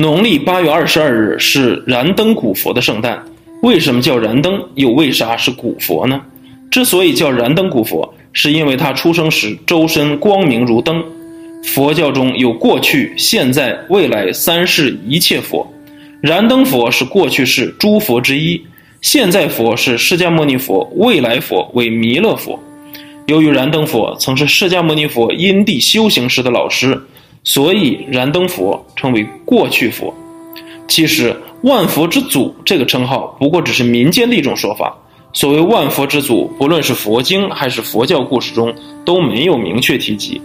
农历八月二十二日是燃灯古佛的圣诞。为什么叫燃灯？又为啥是古佛呢？之所以叫燃灯古佛，是因为他出生时周身光明如灯。佛教中有过去、现在、未来三世一切佛，燃灯佛是过去世诸佛之一，现在佛是释迦牟尼佛，未来佛为弥勒佛。由于燃灯佛曾是释迦牟尼佛因地修行时的老师。所以，燃灯佛称为过去佛。其实，万佛之祖这个称号不过只是民间的一种说法。所谓万佛之祖，不论是佛经还是佛教故事中都没有明确提及。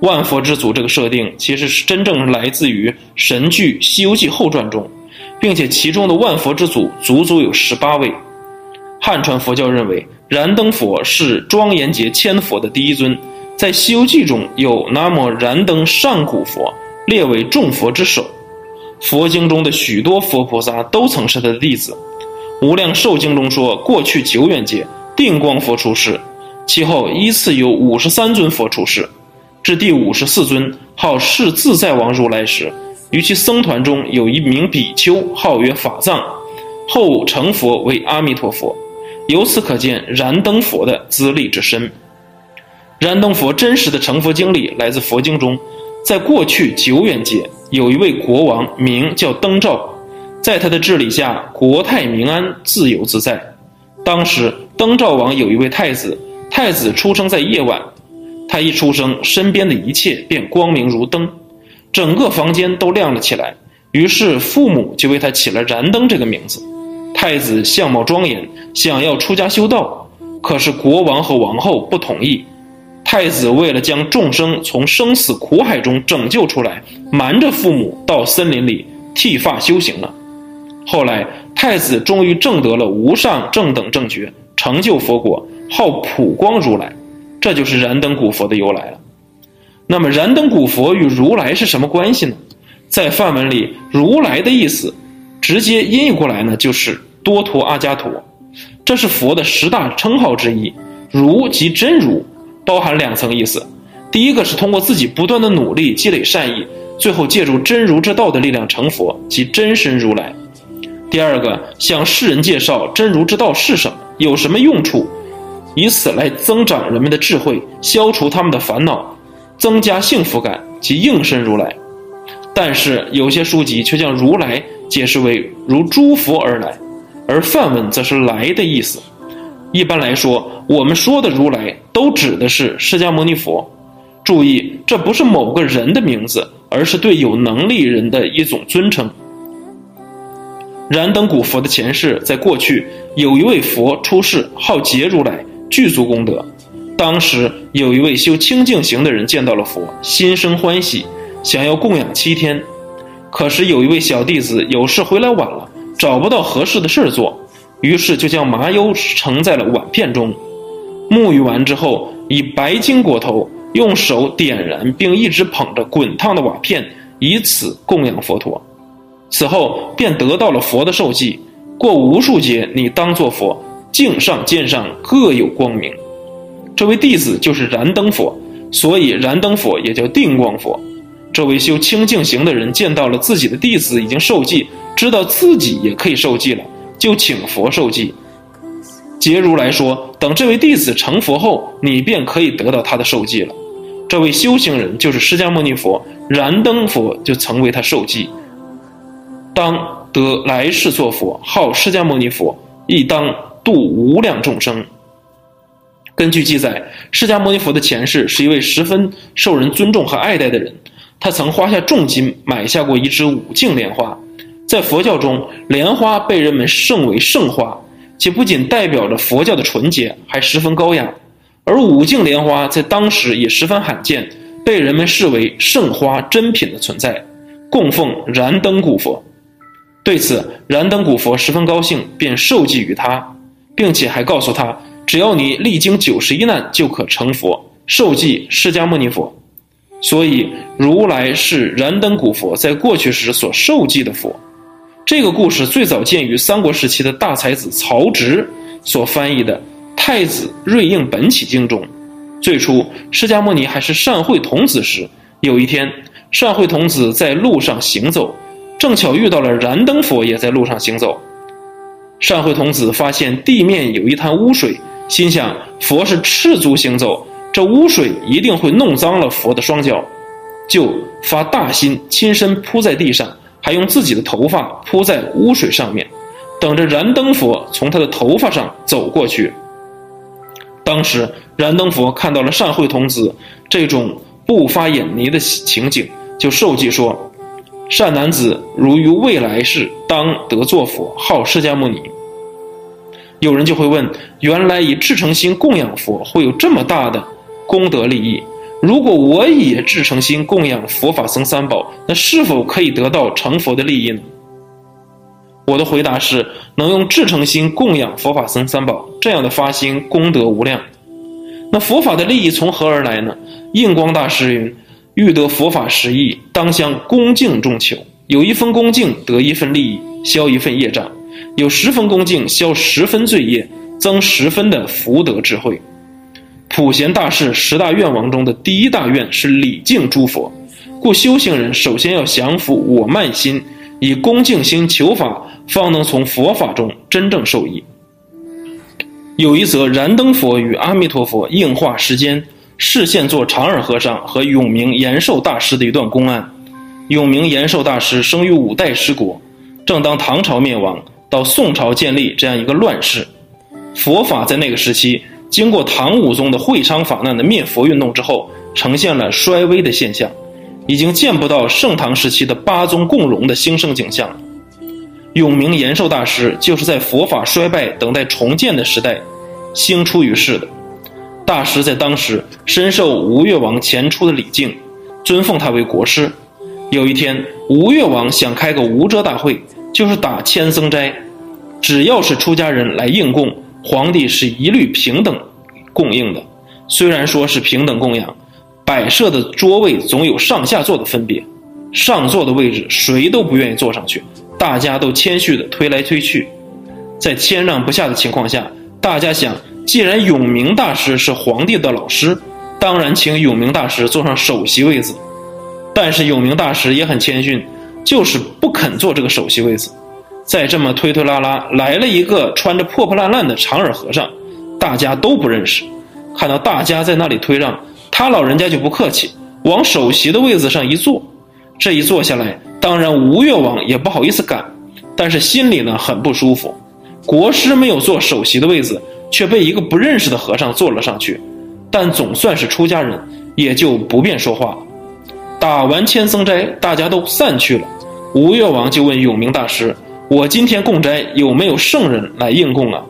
万佛之祖这个设定其实是真正来自于神剧《西游记后传》中，并且其中的万佛之祖足足有十八位。汉传佛教认为，燃灯佛是庄严劫千佛的第一尊。在《西游记》中有南无燃灯上古佛列为众佛之首，佛经中的许多佛菩萨都曾是他的弟子。《无量寿经》中说，过去久远劫定光佛出世，其后依次有五十三尊佛出世，至第五十四尊号释自在王如来时，于其僧团中有一名比丘号曰法藏，后成佛为阿弥陀佛。由此可见燃灯佛的资历之深。燃灯佛真实的成佛经历来自佛经中，在过去久远劫，有一位国王名叫灯照，在他的治理下，国泰民安，自由自在。当时灯照王有一位太子，太子出生在夜晚，他一出生，身边的一切便光明如灯，整个房间都亮了起来。于是父母就为他起了燃灯这个名字。太子相貌庄严，想要出家修道，可是国王和王后不同意。太子为了将众生从生死苦海中拯救出来，瞒着父母到森林里剃发修行了。后来，太子终于证得了无上正等正觉，成就佛果，号普光如来。这就是燃灯古佛的由来了。那么，燃灯古佛与如来是什么关系呢？在梵文里，“如来”的意思，直接音译过来呢，就是多陀阿伽陀。这是佛的十大称号之一。如即真如。包含两层意思，第一个是通过自己不断的努力积累善意，最后借助真如之道的力量成佛，即真身如来；第二个向世人介绍真如之道是什么，有什么用处，以此来增长人们的智慧，消除他们的烦恼，增加幸福感，即应身如来。但是有些书籍却将如来解释为如诸佛而来，而梵文则是来的意思。一般来说，我们说的如来都指的是释迦牟尼佛。注意，这不是某个人的名字，而是对有能力人的一种尊称。燃灯古佛的前世，在过去有一位佛出世，号劫如来，具足功德。当时有一位修清净行的人见到了佛，心生欢喜，想要供养七天。可是有一位小弟子有事回来晚了，找不到合适的事儿做。于是就将麻油盛在了碗片中，沐浴完之后，以白金裹头，用手点燃，并一直捧着滚烫的瓦片，以此供养佛陀。此后便得到了佛的受记，过无数劫，你当作佛，镜上肩上各有光明。这位弟子就是燃灯佛，所以燃灯佛也叫定光佛。这位修清净行的人见到了自己的弟子已经受记，知道自己也可以受记了。就请佛受记，结如来说：“等这位弟子成佛后，你便可以得到他的受记了。”这位修行人就是释迦牟尼佛，燃灯佛就曾为他受记。当得来世作佛，号释迦牟尼佛，亦当度无量众生。根据记载，释迦牟尼佛的前世是一位十分受人尊重和爱戴的人，他曾花下重金买下过一支五净莲花。在佛教中，莲花被人们盛为圣花，且不仅代表着佛教的纯洁，还十分高雅。而五净莲花在当时也十分罕见，被人们视为圣花珍品的存在，供奉燃灯古佛。对此，燃灯古佛十分高兴，便受记于他，并且还告诉他，只要你历经九十一难，就可成佛。受记释迦牟尼佛。所以，如来是燃灯古佛在过去时所受记的佛。这个故事最早见于三国时期的大才子曹植所翻译的《太子瑞应本起经》中。最初，释迦牟尼还是善慧童子时，有一天，善慧童子在路上行走，正巧遇到了燃灯佛也在路上行走。善慧童子发现地面有一滩污水，心想佛是赤足行走，这污水一定会弄脏了佛的双脚，就发大心，亲身扑在地上，还用自己的头发铺在污水上面，等着燃灯佛从他的头发上走过去。当时燃灯佛看到了善慧童子这种不发眼泥的情景，就受记说。善男子，如于未来世当得作佛，号释迦牟尼。有人就会问：原来以至诚心供养佛，会有这么大的功德利益？如果我以至诚心供养佛法僧三宝，那是否可以得到成佛的利益呢？我的回答是：能用至诚心供养佛法僧三宝，这样的发心功德无量。那佛法的利益从何而来呢？印光大师云。欲得佛法实意，当相恭敬重求。有一分恭敬，得一分利益，消一份业障；有十分恭敬，消十分罪业，增十分的福德智慧。普贤大士十大愿望中的第一大愿是礼敬诸佛，故修行人首先要降服我慢心，以恭敬心求法，方能从佛法中真正受益。有一则燃灯佛与阿弥陀佛应化时间。是现做长耳和尚和永明延寿大师的一段公案。永明延寿大师生于五代十国，正当唐朝灭亡到宋朝建立这样一个乱世，佛法在那个时期经过唐武宗的会昌法难的灭佛运动之后，呈现了衰微的现象，已经见不到盛唐时期的八宗共荣的兴盛景象。永明延寿大师就是在佛法衰败、等待重建的时代，兴出于世的。大师在当时深受吴越王前出的礼敬，尊奉他为国师。有一天，吴越王想开个无遮大会，就是打千僧斋，只要是出家人来应供，皇帝是一律平等供应的。虽然说是平等供养，摆设的桌位总有上下座的分别，上座的位置谁都不愿意坐上去，大家都谦虚的推来推去，在谦让不下的情况下，大家想。既然永明大师是皇帝的老师，当然请永明大师坐上首席位子。但是永明大师也很谦逊，就是不肯坐这个首席位子。再这么推推拉拉，来了一个穿着破破烂烂的长耳和尚，大家都不认识。看到大家在那里推让，他老人家就不客气，往首席的位子上一坐。这一坐下来，当然吴越王也不好意思赶，但是心里呢很不舒服。国师没有坐首席的位子。却被一个不认识的和尚坐了上去，但总算是出家人，也就不便说话。打完千僧斋，大家都散去了。吴越王就问永明大师：“我今天供斋有没有圣人来应供啊？”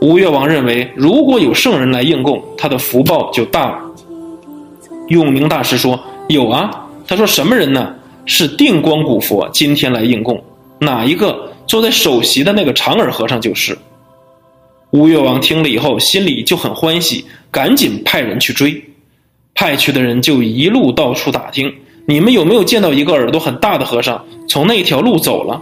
吴越王认为，如果有圣人来应供，他的福报就大了。永明大师说：“有啊。”他说：“什么人呢？是定光古佛今天来应供，哪一个坐在首席的那个长耳和尚就是。”吴越王听了以后，心里就很欢喜，赶紧派人去追。派去的人就一路到处打听，你们有没有见到一个耳朵很大的和尚从那条路走了？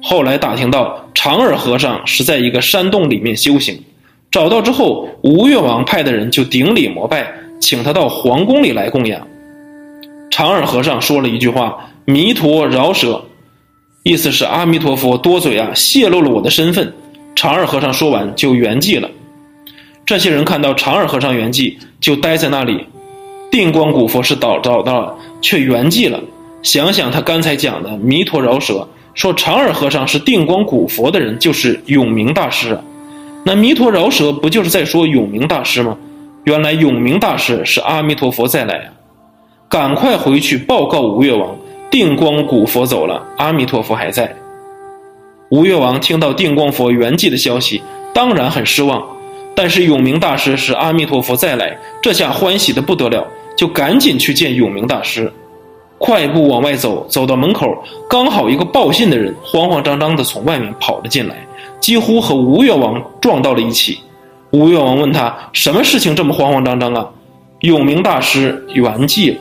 后来打听到长耳和尚是在一个山洞里面修行，找到之后，吴越王派的人就顶礼膜拜，请他到皇宫里来供养。长耳和尚说了一句话：“弥陀饶舌”，意思是阿弥陀佛多嘴啊，泄露了我的身份。长耳和尚说完就圆寂了。这些人看到长耳和尚圆寂，就待在那里。定光古佛是找找到了，却圆寂了。想想他刚才讲的弥陀饶舌，说长耳和尚是定光古佛的人，就是永明大师啊。那弥陀饶舌不就是在说永明大师吗？原来永明大师是阿弥陀佛再来啊！赶快回去报告吴越王，定光古佛走了，阿弥陀佛还在。吴越王听到定光佛圆寂的消息，当然很失望。但是永明大师是阿弥陀佛再来，这下欢喜的不得了，就赶紧去见永明大师。快步往外走，走到门口，刚好一个报信的人慌慌张张地从外面跑了进来，几乎和吴越王撞到了一起。吴越王问他：“什么事情这么慌慌张张啊？”永明大师圆寂了。